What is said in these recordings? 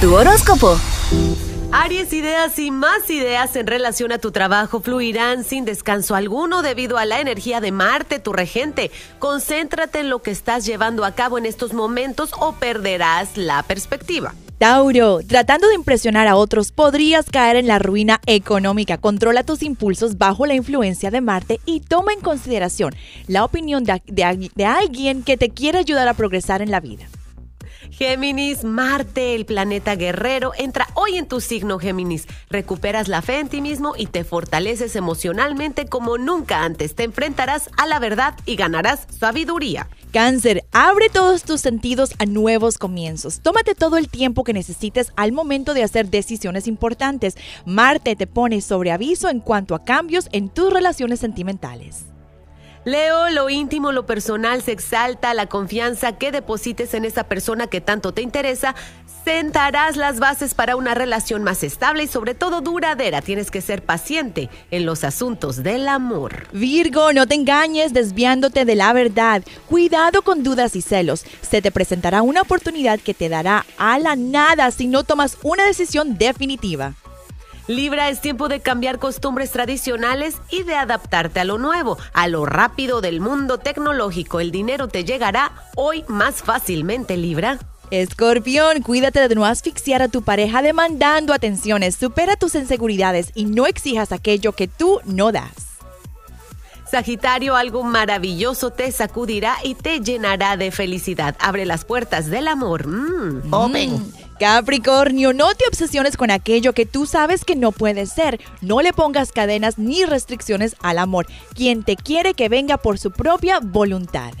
Tu horóscopo. Aries, ideas y más ideas en relación a tu trabajo fluirán sin descanso alguno debido a la energía de Marte, tu regente. Concéntrate en lo que estás llevando a cabo en estos momentos o perderás la perspectiva. Tauro, tratando de impresionar a otros podrías caer en la ruina económica. Controla tus impulsos bajo la influencia de Marte y toma en consideración la opinión de, de alguien que te quiere ayudar a progresar en la vida. Géminis, Marte, el planeta guerrero, entra hoy en tu signo Géminis. Recuperas la fe en ti mismo y te fortaleces emocionalmente como nunca antes. Te enfrentarás a la verdad y ganarás sabiduría. Cáncer, abre todos tus sentidos a nuevos comienzos. Tómate todo el tiempo que necesites al momento de hacer decisiones importantes. Marte te pone sobre aviso en cuanto a cambios en tus relaciones sentimentales. Leo, lo íntimo, lo personal se exalta, la confianza que deposites en esa persona que tanto te interesa, sentarás las bases para una relación más estable y sobre todo duradera. Tienes que ser paciente en los asuntos del amor. Virgo, no te engañes desviándote de la verdad. Cuidado con dudas y celos. Se te presentará una oportunidad que te dará a la nada si no tomas una decisión definitiva. Libra, es tiempo de cambiar costumbres tradicionales y de adaptarte a lo nuevo, a lo rápido del mundo tecnológico. El dinero te llegará hoy más fácilmente, Libra. Escorpión, cuídate de no asfixiar a tu pareja demandando atenciones, supera tus inseguridades y no exijas aquello que tú no das. Sagitario, algo maravilloso te sacudirá y te llenará de felicidad. Abre las puertas del amor. Mm. Open. Capricornio, no te obsesiones con aquello que tú sabes que no puede ser. No le pongas cadenas ni restricciones al amor. Quien te quiere que venga por su propia voluntad.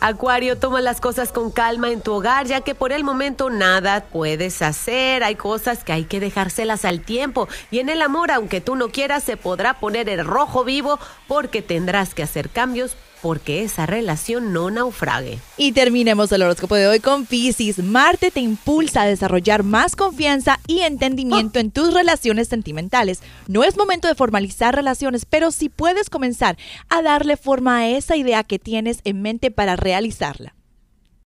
Acuario, toma las cosas con calma en tu hogar, ya que por el momento nada puedes hacer. Hay cosas que hay que dejárselas al tiempo. Y en el amor, aunque tú no quieras, se podrá poner el rojo vivo porque tendrás que hacer cambios porque esa relación no naufrague. Y terminemos el horóscopo de hoy con Pisces. Marte te impulsa a desarrollar más confianza y entendimiento en tus relaciones sentimentales. No es momento de formalizar relaciones, pero sí puedes comenzar a darle forma a esa idea que tienes en mente para realizarla.